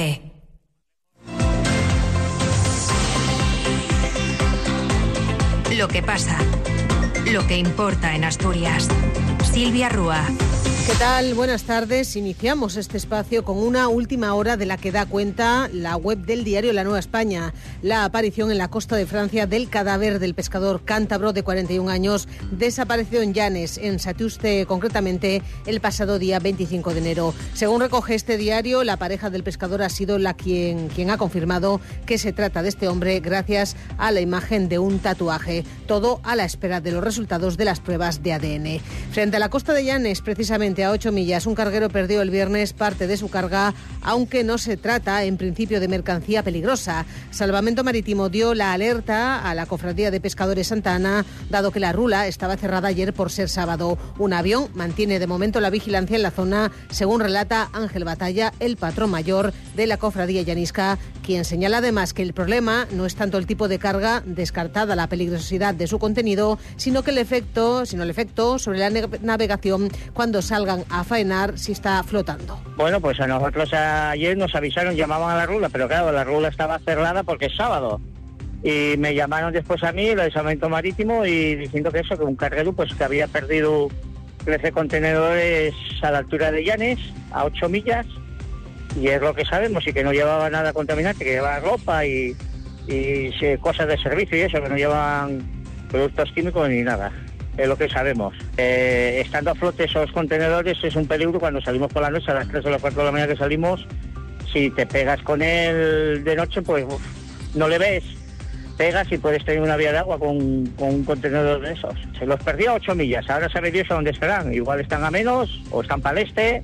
14. Lo que pasa, lo que importa en Asturias. Silvia Rúa. ¿Qué tal? Buenas tardes. Iniciamos este espacio con una última hora de la que da cuenta la web del diario La Nueva España. La aparición en la costa de Francia del cadáver del pescador cántabro de 41 años desaparecido en Llanes, en Satuste concretamente, el pasado día 25 de enero. Según recoge este diario, la pareja del pescador ha sido la quien, quien ha confirmado que se trata de este hombre gracias a la imagen de un tatuaje. Todo a la espera de los resultados de las pruebas de ADN. Frente a la costa de Llanes, precisamente a 8 millas. Un carguero perdió el viernes parte de su carga, aunque no se trata en principio de mercancía peligrosa. Salvamento Marítimo dio la alerta a la Cofradía de Pescadores Santa Ana, dado que la rula estaba cerrada ayer por ser sábado. Un avión mantiene de momento la vigilancia en la zona, según relata Ángel Batalla, el patrón mayor de la Cofradía Llanisca, quien señala además que el problema no es tanto el tipo de carga, descartada la peligrosidad de su contenido, sino que el efecto, sino el efecto sobre la navegación cuando salga a faenar si está flotando. Bueno, pues a nosotros ayer nos avisaron, llamaban a la rula, pero claro, la rula estaba cerrada porque es sábado. Y me llamaron después a mí, el aislamiento marítimo, y diciendo que eso, que un carguero pues que había perdido 13 contenedores a la altura de Llanes, a 8 millas, y es lo que sabemos, y que no llevaba nada contaminante, que llevaba ropa y, y cosas de servicio y eso, que no llevaban productos químicos ni nada es lo que sabemos. Eh, estando a flote esos contenedores es un peligro cuando salimos por la noche, a las 3 o las 4 de la mañana que salimos, si te pegas con él de noche, pues no le ves, pegas y puedes tener una vía de agua con, un contenedor de esos. Se los perdió a 8 millas, ahora sabe Dios a dónde estarán, igual están a menos o están para el este,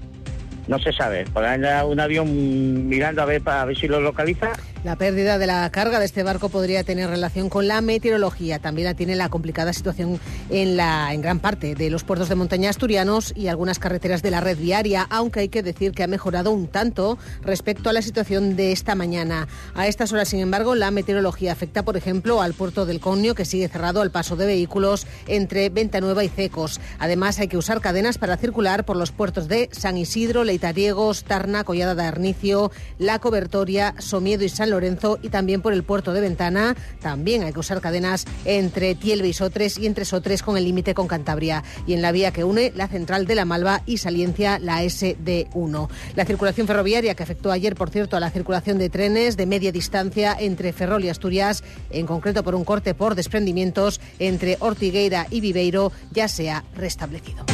no se sabe. Por ahí un avión mirando a ver, para ver si lo localiza la pérdida de la carga de este barco podría tener relación con la meteorología. También la tiene la complicada situación en, la, en gran parte de los puertos de montaña asturianos y algunas carreteras de la red viaria, aunque hay que decir que ha mejorado un tanto respecto a la situación de esta mañana. A estas horas, sin embargo, la meteorología afecta, por ejemplo, al puerto del Conio, que sigue cerrado al paso de vehículos entre Venta Nueva y Cecos. Además, hay que usar cadenas para circular por los puertos de San Isidro, Leitariegos, Tarna, Collada de Arnicio, La Cobertoria, Somiedo y San Lorenzo y también por el puerto de Ventana. También hay que usar cadenas entre Tielbe y Sotres y entre Sotres con el límite con Cantabria. Y en la vía que une la central de la Malva y Saliencia, la SD1. La circulación ferroviaria que afectó ayer, por cierto, a la circulación de trenes de media distancia entre Ferrol y Asturias, en concreto por un corte por desprendimientos entre Ortigueira y Viveiro, ya se ha restablecido.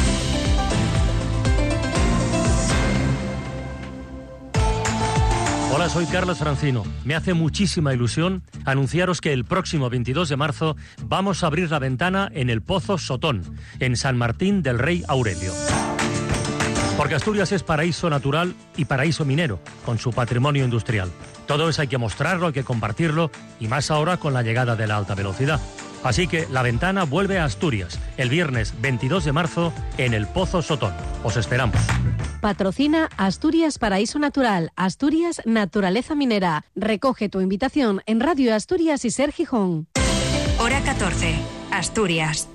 Hola, soy Carlos Francino. Me hace muchísima ilusión anunciaros que el próximo 22 de marzo vamos a abrir la ventana en el Pozo Sotón, en San Martín del Rey Aurelio. Porque Asturias es paraíso natural y paraíso minero, con su patrimonio industrial. Todo eso hay que mostrarlo, hay que compartirlo, y más ahora con la llegada de la alta velocidad. Así que la ventana vuelve a Asturias el viernes 22 de marzo en el Pozo Sotón. Os esperamos. Patrocina Asturias Paraíso Natural, Asturias Naturaleza Minera. Recoge tu invitación en Radio Asturias y Ser Gijón. Hora 14, Asturias.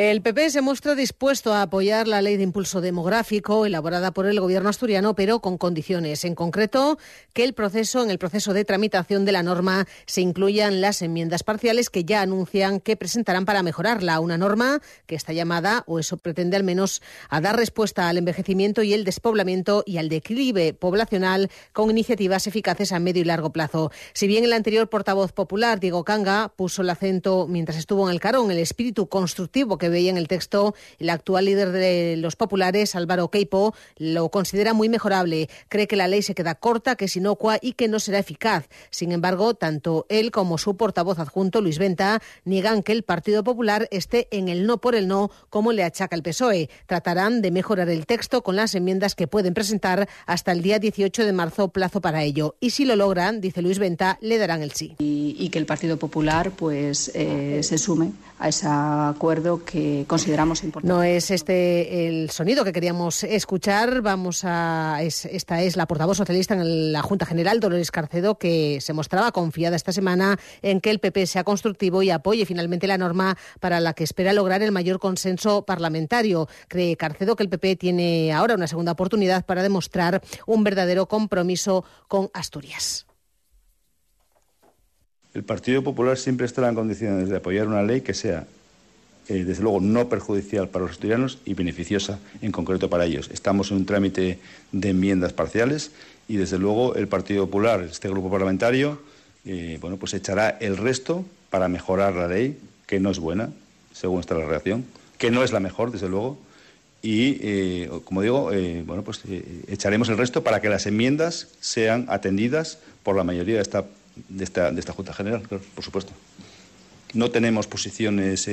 El PP se muestra dispuesto a apoyar la ley de impulso demográfico elaborada por el gobierno asturiano, pero con condiciones. En concreto, que el proceso, en el proceso de tramitación de la norma se incluyan las enmiendas parciales que ya anuncian que presentarán para mejorarla. Una norma que está llamada, o eso pretende al menos, a dar respuesta al envejecimiento y el despoblamiento y al declive poblacional con iniciativas eficaces a medio y largo plazo. Si bien el anterior portavoz popular, Diego Canga, puso el acento mientras estuvo en el carón, el espíritu constructivo que veía en el texto, el actual líder de los populares, Álvaro Queipo, lo considera muy mejorable. Cree que la ley se queda corta, que es inocua y que no será eficaz. Sin embargo, tanto él como su portavoz adjunto, Luis Venta, niegan que el Partido Popular esté en el no por el no, como le achaca el PSOE. Tratarán de mejorar el texto con las enmiendas que pueden presentar hasta el día 18 de marzo, plazo para ello. Y si lo logran, dice Luis Venta, le darán el sí. Y, que el Partido Popular pues eh, se sume a ese acuerdo que que consideramos importante. No es este el sonido que queríamos escuchar. Vamos a esta es la portavoz socialista en la Junta General, Dolores Carcedo, que se mostraba confiada esta semana en que el PP sea constructivo y apoye finalmente la norma para la que espera lograr el mayor consenso parlamentario. Cree Carcedo que el PP tiene ahora una segunda oportunidad para demostrar un verdadero compromiso con Asturias. El Partido Popular siempre estará en condiciones de apoyar una ley que sea, eh, desde luego, no perjudicial para los asturianos y beneficiosa en concreto para ellos. Estamos en un trámite de enmiendas parciales y, desde luego, el Partido Popular, este grupo parlamentario, eh, bueno, pues echará el resto para mejorar la ley, que no es buena, según está la redacción, que no es la mejor, desde luego, y, eh, como digo, bueno, pues echaremos el resto para que las enmiendas sean atendidas por la mayoría de esta de esta, Junta General, por supuesto. No tenemos posiciones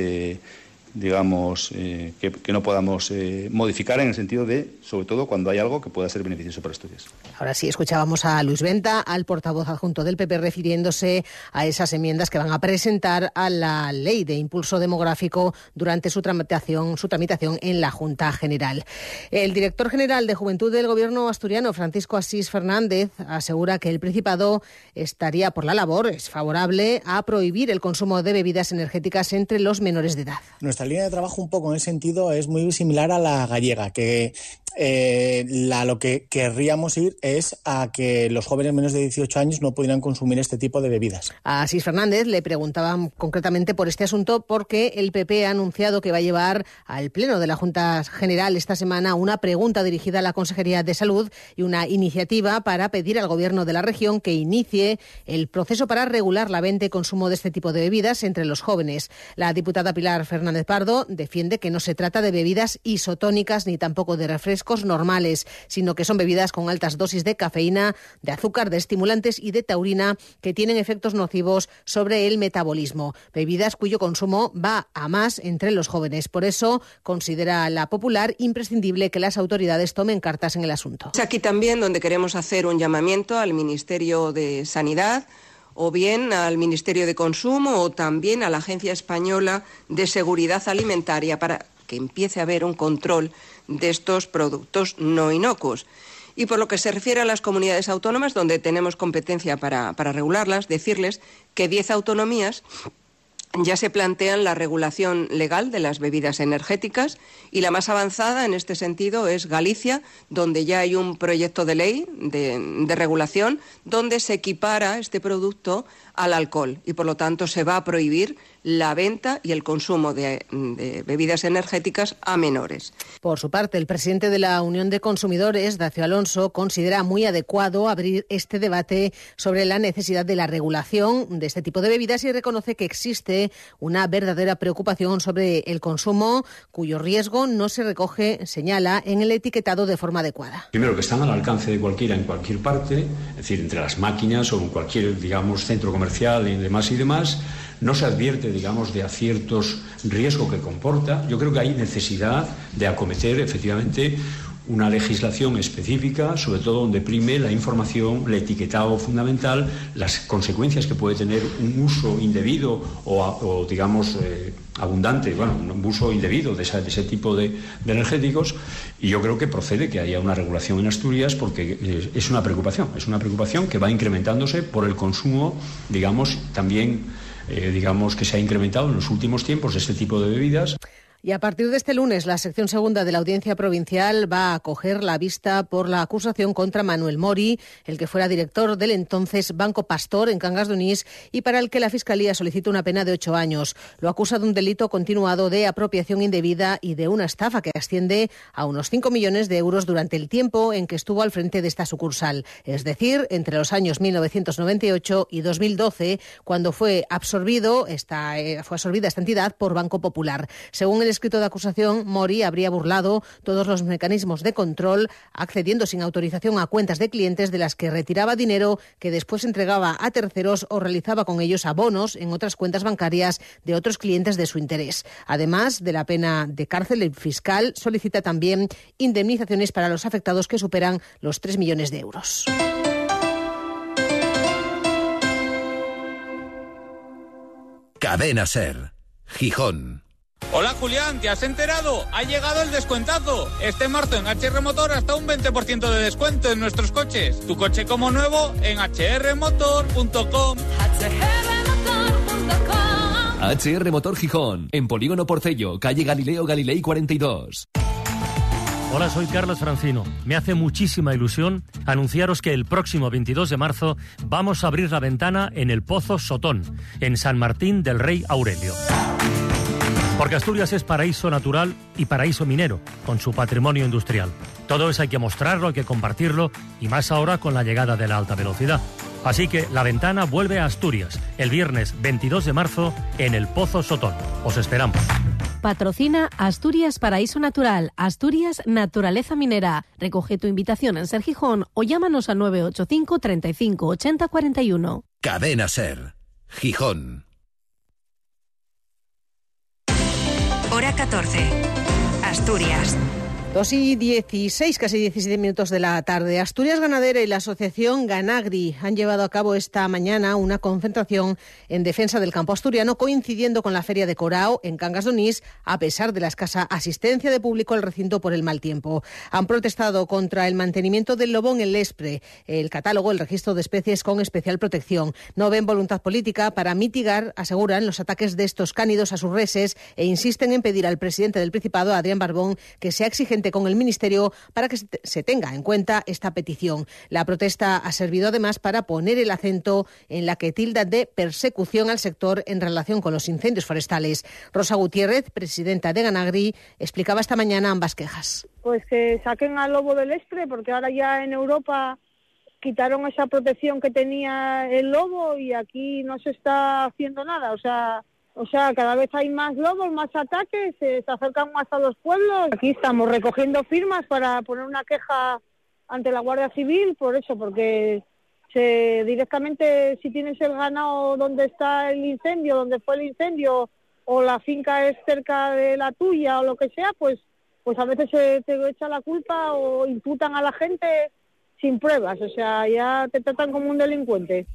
digamos, eh, que, no podamos eh, modificar en el sentido de, sobre todo, cuando hay algo que pueda ser beneficioso para Asturias. Ahora sí, escuchábamos a Luis Venta, al portavoz adjunto del PP, refiriéndose a esas enmiendas que van a presentar a la ley de impulso demográfico durante su tramitación, su tramitación en la Junta General. El director general de Juventud del Gobierno asturiano, Francisco Asís Fernández, asegura que el Principado estaría por la labor, es favorable a prohibir el consumo de bebidas energéticas entre los menores de edad línea de trabajo un poco en ese sentido es muy similar a la gallega, que eh, lo que querríamos ir es a que los jóvenes menos de 18 años no pudieran consumir este tipo de bebidas. A Asís Fernández le preguntaban concretamente por este asunto porque el PP ha anunciado que va a llevar al Pleno de la Junta General esta semana una pregunta dirigida a la Consejería de Salud y una iniciativa para pedir al Gobierno de la región que inicie el proceso para regular la venta y consumo de este tipo de bebidas entre los jóvenes. La diputada Pilar Fernández Pardo defiende que no se trata de bebidas isotónicas ni tampoco de refrescos normales, sino que son bebidas con altas dosis de cafeína, de azúcar, de estimulantes y de taurina que tienen efectos nocivos sobre el metabolismo. Bebidas cuyo consumo va a más entre los jóvenes. Por eso considera la popular imprescindible que las autoridades tomen cartas en el asunto. Es aquí también donde queremos hacer un llamamiento al Ministerio de Sanidad o bien al Ministerio de Consumo o también a la Agencia Española de Seguridad Alimentaria para que empiece a haber un control de estos productos no inocuos. Y por lo que se refiere a las comunidades autónomas, donde tenemos competencia para, regularlas, decirles que diez autonomías ya se plantean la regulación legal de las bebidas energéticas y la más avanzada en este sentido es Galicia, donde ya hay un proyecto de ley de, de, regulación donde se equipara este producto al alcohol y por lo tanto se va a prohibir la venta y el consumo de, bebidas energéticas a menores. Por su parte, el presidente de la Unión de Consumidores, Dacio Alonso, considera muy adecuado abrir este debate sobre la necesidad de la regulación de este tipo de bebidas y reconoce que existe una verdadera preocupación sobre el consumo cuyo riesgo no se recoge, señala, en el etiquetado de forma adecuada. Primero, que están al alcance de cualquiera en cualquier parte, es decir, entre las máquinas o en cualquier, digamos, centro comercial y demás y demás no se advierte, digamos, de aciertos riesgo que comporta. Yo creo que hay necesidad de acometer efectivamente una legislación específica, sobre todo donde prime la información, el etiquetado fundamental, las consecuencias que puede tener un uso indebido o, digamos, eh, abundante, bueno, un uso indebido de, ese tipo de, energéticos. Y yo creo que procede que haya una regulación en Asturias porque eh, es una preocupación, es una preocupación que va incrementándose por el consumo, digamos, también eh, digamos, que se ha incrementado en los últimos tiempos este tipo de bebidas. Y a partir de este lunes, la sección segunda de la Audiencia Provincial va a acoger la vista por la acusación contra Manuel Mori, el que fuera director del entonces Banco Pastor en Cangas de Onís y para el que la Fiscalía solicita una pena de ocho años. Lo acusa de un delito continuado de apropiación indebida y de una estafa que asciende a unos cinco millones de euros durante el tiempo en que estuvo al frente de esta sucursal, es decir, entre los años 1998 y 2012, cuando fue absorbido esta, eh, fue absorbida esta entidad por Banco Popular. Según el escrito de acusación, Mori habría burlado todos los mecanismos de control, accediendo sin autorización a cuentas de clientes de las que retiraba dinero que después entregaba a terceros o realizaba con ellos abonos en otras cuentas bancarias de otros clientes de su interés. Además de la pena de cárcel, el fiscal solicita también indemnizaciones para los afectados que superan los 3 millones de euros. Cadena Ser, Gijón. Hola Julián, ¿te has enterado? Ha llegado el descuentazo. Este marzo en HR Motor hasta un 20% de descuento en nuestros coches. Tu coche como nuevo en hrmotor.com. HR Motor Gijón, en Polígono Porcello, calle Galileo Galilei 42. Hola, soy Carlos Francino. Me hace muchísima ilusión anunciaros que el próximo 22 de marzo vamos a abrir la ventana en el Pozo Sotón, en San Martín del Rey Aurelio. Porque Asturias es paraíso natural y paraíso minero, con su patrimonio industrial. Todo eso hay que mostrarlo, hay que compartirlo, y más ahora con la llegada de la alta velocidad. Así que la ventana vuelve a Asturias, el viernes 22 de marzo, en el Pozo Sotón. Os esperamos. Patrocina Asturias Paraíso Natural, Asturias Naturaleza Minera. Recoge tu invitación en Ser Gijón o llámanos al 985 35 80 41. Cadena Ser. Gijón. Hora 14. Asturias. 2 y 16, casi 17 minutos de la tarde. Asturias Ganadera y la asociación Ganagri han llevado a cabo esta mañana una concentración en defensa del campo asturiano, coincidiendo con la Feria de Corao en Cangas de Onís, a pesar de la escasa asistencia de público al recinto por el mal tiempo. Han protestado contra el mantenimiento del lobo en Lespre, el catálogo, el registro de especies con especial protección. No ven voluntad política para mitigar, aseguran, los ataques de estos cánidos a sus reses e insisten en pedir al presidente del Principado, Adrián Barbón, que sea exigente con el Ministerio para que se tenga en cuenta esta petición. La protesta ha servido además para poner el acento en la que tilda de persecución al sector en relación con los incendios forestales. Rosa Gutiérrez, presidenta de Ganagri, explicaba esta mañana ambas quejas. Pues que saquen al lobo del Estre, porque ahora ya en Europa quitaron esa protección que tenía el lobo y aquí no se está haciendo nada. O sea, o sea, cada vez hay más lobos, más ataques, se, acercan más a los pueblos. Aquí estamos recogiendo firmas para poner una queja ante la Guardia Civil por eso, porque se, directamente si tienes el ganado donde está el incendio, donde fue el incendio, o la finca es cerca de la tuya o lo que sea, pues, pues a veces se te echa la culpa o imputan a la gente sin pruebas, o sea, ya te tratan como un delincuente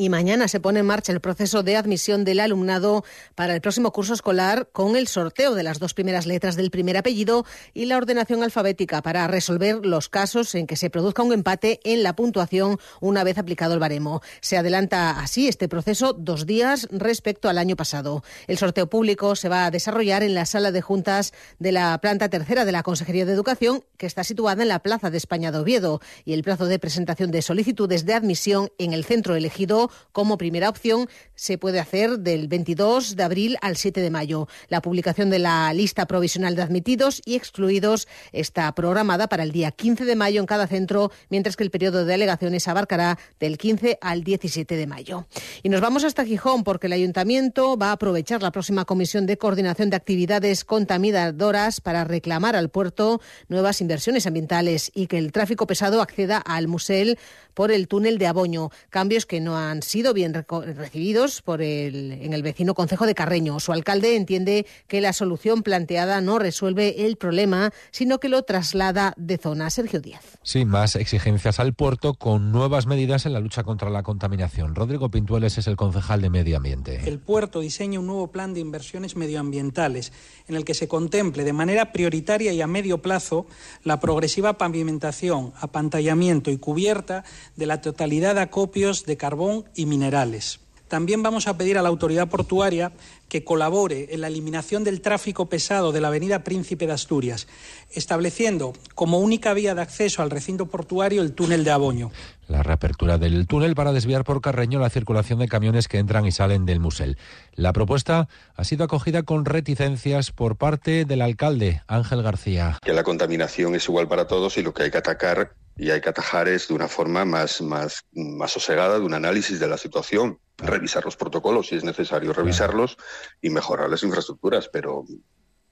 y mañana se pone en marcha el proceso de admisión del alumnado para el próximo curso escolar con el sorteo de las dos primeras letras del primer apellido y la ordenación alfabética para resolver los casos en que se produzca un empate en la puntuación una vez aplicado el baremo. Se adelanta así este proceso dos días respecto al año pasado. El sorteo público se va a desarrollar en la sala de juntas de la planta tercera de la Consejería de Educación, que está situada en la Plaza de España de Oviedo, y el plazo de presentación de solicitudes de admisión en el centro elegido como primera opción se puede hacer del 22 de abril al 7 de mayo. La publicación de la lista provisional de admitidos y excluidos está programada para el día 15 de mayo en cada centro, mientras que el periodo de alegaciones abarcará del 15 al 17 de mayo. Y nos vamos hasta Gijón porque el ayuntamiento va a aprovechar la próxima comisión de coordinación de actividades contaminadoras para reclamar al puerto nuevas inversiones ambientales y que el tráfico pesado acceda al Musel por el túnel de Aboño, cambios que no han sido bien recibidos por el, en el vecino concejo de Carreño. Su alcalde entiende que la solución planteada no resuelve el problema, sino que lo traslada de zona. Sergio Díaz. Sí, más exigencias al puerto con nuevas medidas en la lucha contra la contaminación. Rodrigo Pintueles es el concejal de Medio Ambiente. El puerto diseña un nuevo plan de inversiones medioambientales en el que se contemple de manera prioritaria y a medio plazo la progresiva pavimentación, apantallamiento y cubierta de la totalidad de acopios de carbón y minerales. También vamos a pedir a la autoridad portuaria que colabore en la eliminación del tráfico pesado de la avenida Príncipe de Asturias, estableciendo como única vía de acceso al recinto portuario el túnel de Aboño. La reapertura del túnel para desviar por Carreño la circulación de camiones que entran y salen del Musel. La propuesta ha sido acogida con reticencias por parte del alcalde Ángel García. Que la contaminación es igual para todos y lo que hay que atacar y hay que atajar es de una forma más, más, más sosegada, de un análisis de la situación, revisar los protocolos si es necesario revisarlos y mejorar las infraestructuras, pero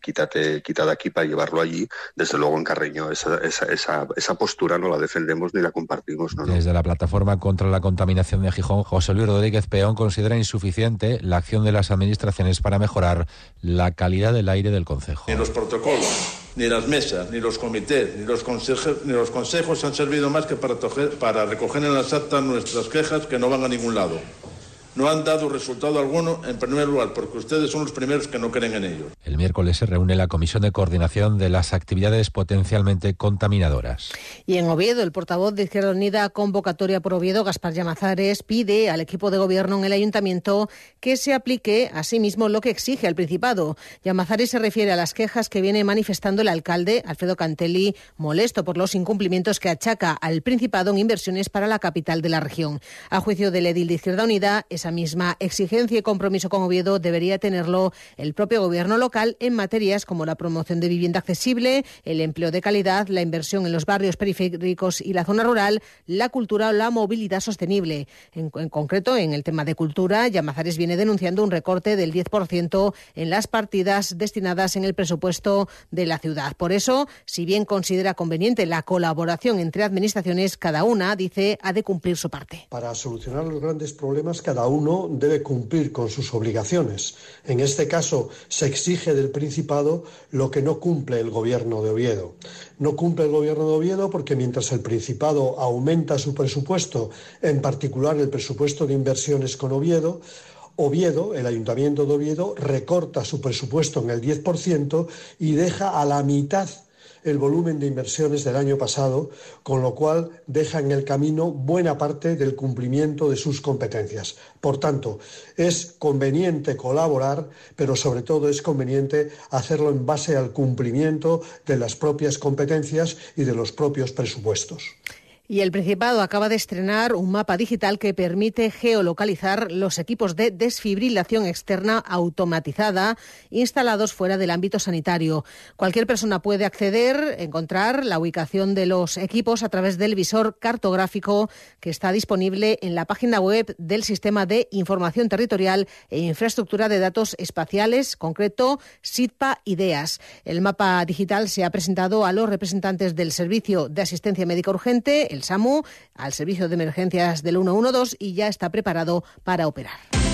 quítate, quita de aquí para llevarlo allí. Desde luego en Carreño esa, esa, esa, postura no la defendemos ni la compartimos. ¿no? Desde la plataforma contra la contaminación de Gijón, José Luis Rodríguez Peón considera insuficiente la acción de las administraciones para mejorar la calidad del aire del Concejo. Ni los protocolos, ni las mesas, ni los comités, ni los, consejos, han servido más que para, para recoger en las actas nuestras quejas que no van a ningún lado no han dado resultado alguno, en primer lugar, porque ustedes son los primeros que no creen en ellos. El miércoles se reúne la Comisión de Coordinación de las Actividades Potencialmente Contaminadoras. Y en Oviedo, el portavoz de Izquierda Unida Convocatoria por Oviedo, Gaspar Llamazares, pide al equipo de gobierno en el ayuntamiento que se aplique a sí mismo lo que exige al Principado. Llamazares se refiere a las quejas que viene manifestando el alcalde, Alfredo Cantelli, molesto por los incumplimientos que achaca al Principado en inversiones para la capital de la región. A juicio del edil de Izquierda Unida, esa misma exigencia y compromiso con Oviedo debería tenerlo el propio gobierno local en materias como la promoción de vivienda accesible, el empleo de calidad, la inversión en los barrios periféricos y la zona rural, la cultura o la movilidad sostenible. En, en concreto, en el tema de cultura, Llamazares viene denunciando un recorte del 10% en las partidas destinadas en el presupuesto de la ciudad. Por eso, si bien considera conveniente la colaboración entre administraciones, cada una, dice, ha de cumplir su parte. Para solucionar los grandes problemas, cada uno debe cumplir con sus obligaciones. En este caso, se exige del Principado lo que no cumple el Gobierno de Oviedo. No cumple el Gobierno de Oviedo porque mientras el Principado aumenta su presupuesto, en particular el presupuesto de inversiones con Oviedo, Oviedo, el Ayuntamiento de Oviedo, recorta su presupuesto en el 10% y deja a la mitad el volumen de inversiones del año pasado, con lo cual deja en el camino buena parte del cumplimiento de sus competencias. Por tanto, es conveniente colaborar, pero sobre todo es conveniente hacerlo en base al cumplimiento de las propias competencias y de los propios presupuestos. Y el Principado acaba de estrenar un mapa digital que permite geolocalizar los equipos de desfibrilación externa automatizada instalados fuera del ámbito sanitario. Cualquier persona puede acceder, encontrar la ubicación de los equipos a través del visor cartográfico que está disponible en la página web del Sistema de Información Territorial e Infraestructura de Datos Espaciales, concreto SITPA IDEAS. El mapa digital se ha presentado a los representantes del Servicio de Asistencia Médica Urgente, el SAMU al servicio de emergencias del 112 y ya está preparado para operar.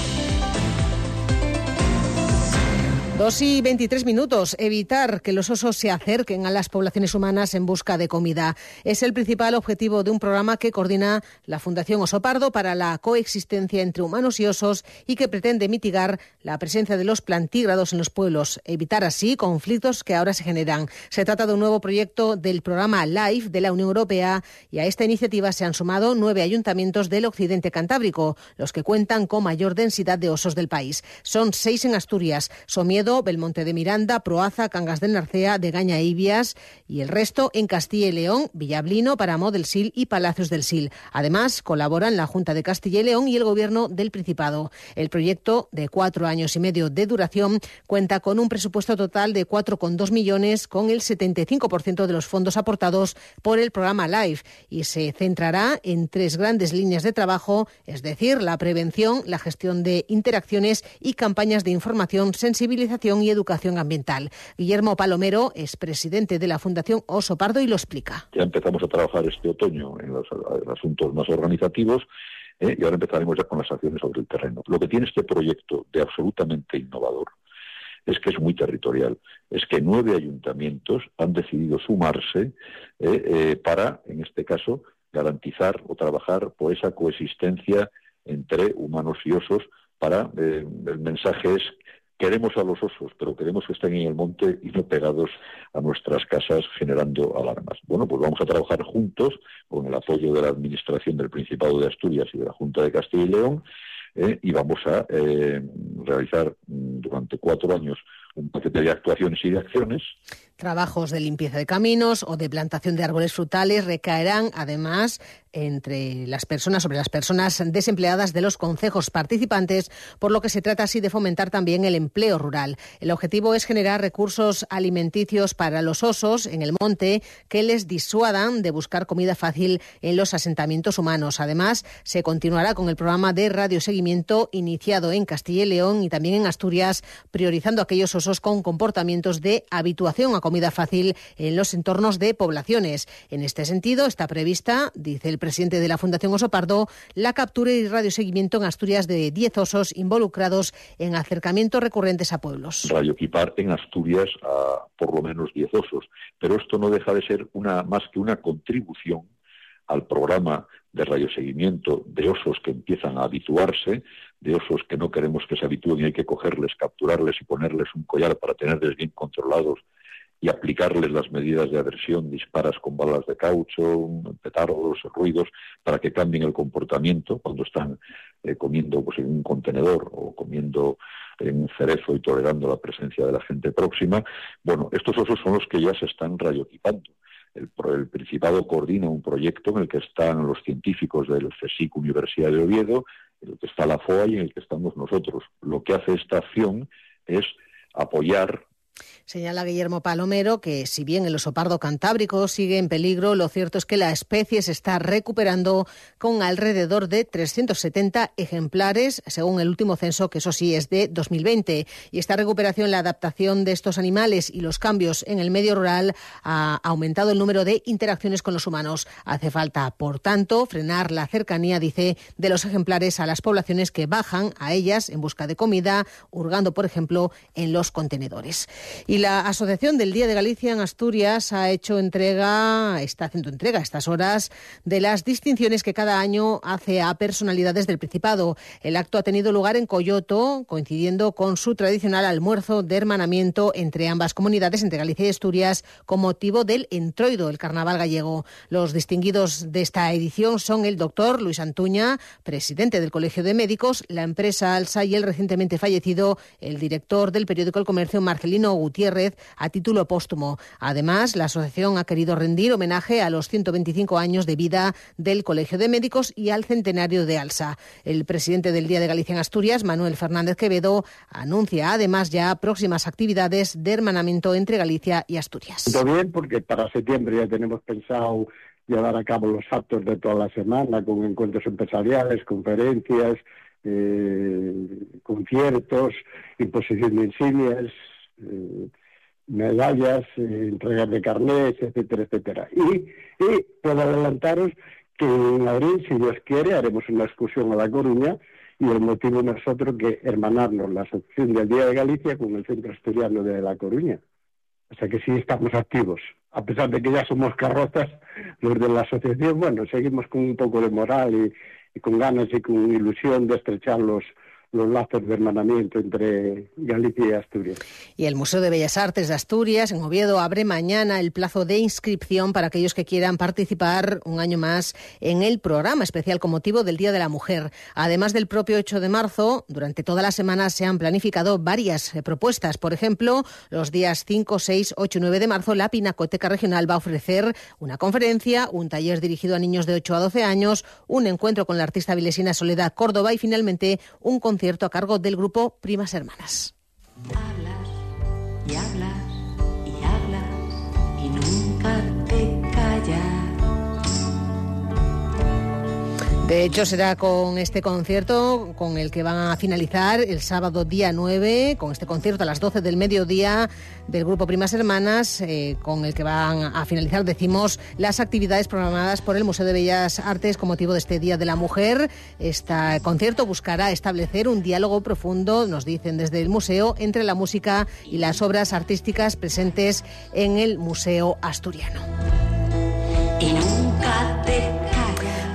Dos y veintitrés minutos. Evitar que los osos se acerquen a las poblaciones humanas en busca de comida es el principal objetivo de un programa que coordina la Fundación Oso Pardo para la coexistencia entre humanos y osos y que pretende mitigar la presencia de los plantígrados en los pueblos, evitar así conflictos que ahora se generan. Se trata de un nuevo proyecto del programa LIFE de la Unión Europea y a esta iniciativa se han sumado nueve ayuntamientos del occidente cantábrico, los que cuentan con mayor densidad de osos del país. Son seis en Asturias, Somiedo, Belmonte de Miranda, Proaza, Cangas del Narcea, Gaña e Ibias y el resto en Castilla y León, Villablino, Paramo del Sil y Palacios del Sil. Además, colaboran la Junta de Castilla y León y el Gobierno del Principado. El proyecto, de cuatro años y medio de duración, cuenta con un presupuesto total de 4,2 millones, con el 75% de los fondos aportados por el programa LIFE y se centrará en tres grandes líneas de trabajo, es decir, la prevención, la gestión de interacciones y campañas de información, sensibilización y educación ambiental. Guillermo Palomero es presidente de la Fundación Oso Pardo y lo explica. Ya empezamos a trabajar este otoño en los, asuntos más organizativos ¿eh? y ahora empezaremos ya con las acciones sobre el terreno. Lo que tiene este proyecto de absolutamente innovador es que es muy territorial. Es que nueve ayuntamientos han decidido sumarse ¿eh? Eh, para, en este caso, garantizar o trabajar por esa coexistencia entre humanos y osos para el mensaje es Queremos a los osos, pero queremos que estén en el monte y no pegados a nuestras casas generando alarmas. Bueno, pues vamos a trabajar juntos con el apoyo de la Administración del Principado de Asturias y de la Junta de Castilla y León eh, y vamos a eh, realizar mm, durante cuatro años un paquete de actuaciones y de acciones Trabajos de limpieza de caminos o de plantación de árboles frutales recaerán además entre las personas, sobre las personas desempleadas de los concejos participantes, por lo que se trata así de fomentar también el empleo rural. El objetivo es generar recursos alimenticios para los osos en el monte que les disuadan de buscar comida fácil en los asentamientos humanos. Además, se continuará con el programa de radioseguimiento iniciado en Castilla y León y también en Asturias, priorizando aquellos osos con comportamientos de habituación a comida fácil en los entornos de poblaciones. En este sentido, está prevista, dice el presidente de la Fundación Oso Pardo, la captura y radioseguimiento en Asturias de 10 osos involucrados en acercamientos recurrentes a pueblos. Radioequipar en Asturias a por lo menos 10 osos, pero esto no deja de ser una más que una contribución al programa de radioseguimiento de osos que empiezan a habituarse de osos que no queremos que se habitúen y hay que cogerles, capturarles y ponerles un collar para tenerles bien controlados y aplicarles las medidas de aversión, disparas con balas de caucho, petardos, ruidos, para que cambien el comportamiento cuando están eh, comiendo pues, en un contenedor o comiendo en un cerezo y tolerando la presencia de la gente próxima. Bueno, estos osos son los que ya se están radioequipando. El, el, Principado coordina un proyecto en el que están los científicos del CSIC Universidad de Oviedo, en el que está la FOA y en el que estamos nosotros. Lo que hace esta acción es apoyar Señala Guillermo Palomero que si bien el oso pardo cantábrico sigue en peligro, lo cierto es que la especie se está recuperando con alrededor de 370 ejemplares, según el último censo, que eso sí es de 2020. Y esta recuperación, la adaptación de estos animales y los cambios en el medio rural ha aumentado el número de interacciones con los humanos. Hace falta, por tanto, frenar la cercanía, dice, de los ejemplares a las poblaciones que bajan a ellas en busca de comida, hurgando, por ejemplo, en los contenedores. Y la Asociación del Día de Galicia en Asturias ha hecho entrega, está haciendo entrega a estas horas de las distinciones que cada año hace a personalidades del Principado. El acto ha tenido lugar en Coyoto, coincidiendo con su tradicional almuerzo de hermanamiento entre ambas comunidades, entre Galicia y Asturias, con motivo del entroido, el carnaval gallego. Los distinguidos de esta edición son el doctor Luis Antuña, presidente del Colegio de Médicos, la empresa Alsa y el recientemente fallecido, el director del periódico El Comercio, Marcelino Gutiérrez a título póstumo. Además, la asociación ha querido rendir homenaje a los 125 años de vida del Colegio de Médicos y al centenario de Alsa. El presidente del Día de Galicia en Asturias, Manuel Fernández Quevedo, anuncia además ya próximas actividades de hermanamiento entre Galicia y Asturias. Todo bien, porque para septiembre ya tenemos pensado llevar a cabo los actos de toda la semana con encuentros empresariales, conferencias, eh, conciertos, imposición de insignias, eh, medallas, eh, entregas de carnets, etcétera, etcétera. Y, puedo adelantaros que en abril, si Dios quiere, haremos una excursión a La Coruña y el motivo no es otro que hermanarnos la asociación del Día de Galicia con el Centro Asturiano de La Coruña. O sea que sí estamos activos. A pesar de que ya somos carrozas, los de la asociación, bueno, seguimos con un poco de moral y, y con ganas y con ilusión de estrechar los, los lazos de hermanamiento entre Galicia y Asturias. Y el Museo de Bellas Artes de Asturias, en Oviedo, abre mañana el plazo de inscripción para aquellos que quieran participar un año más en el programa especial con motivo del Día de la Mujer. Además del propio 8 de marzo, durante toda la semana se han planificado varias eh, propuestas. Por ejemplo, los días 5, 6, 8 y 9 de marzo, la Pinacoteca Regional va a ofrecer una conferencia, un taller dirigido a niños de 8 a 12 años, un encuentro con la artista vilesina Soledad Córdoba y finalmente un concierto concierto a cargo del grupo Primas Hermanas. Hablas y hablas y hablas y nunca De hecho, será con este concierto con el que van a finalizar el sábado día 9, con este concierto a las 12 del mediodía del grupo Primas Hermanas, eh, con el que van a finalizar, decimos, las actividades programadas por el Museo de Bellas Artes con motivo de este Día de la Mujer. Este concierto buscará establecer un diálogo profundo, nos dicen desde el museo, entre la música y las obras artísticas presentes en el Museo Asturiano. Y nunca te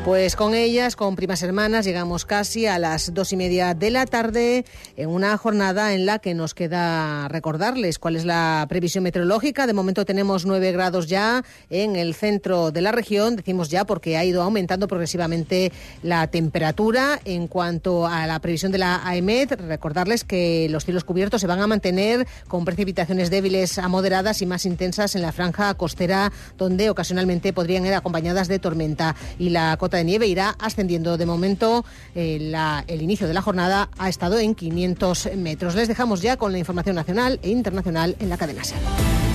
pues con ellas, con primas hermanas, llegamos casi a las dos y media de la tarde en una jornada en la que nos queda recordarles cuál es la previsión meteorológica. De momento tenemos nueve grados ya en el centro de la región. Decimos ya porque ha ido aumentando progresivamente la temperatura. En cuanto a la previsión de la AEMED, recordarles que los cielos cubiertos se van a mantener con precipitaciones débiles a moderadas y más intensas en la franja costera, donde ocasionalmente podrían ir acompañadas de tormenta. Y la cota de nieve irá ascendiendo. De momento, eh, el inicio de la jornada ha estado en 500 metros. Les dejamos ya con la información nacional e internacional en la cadena SER.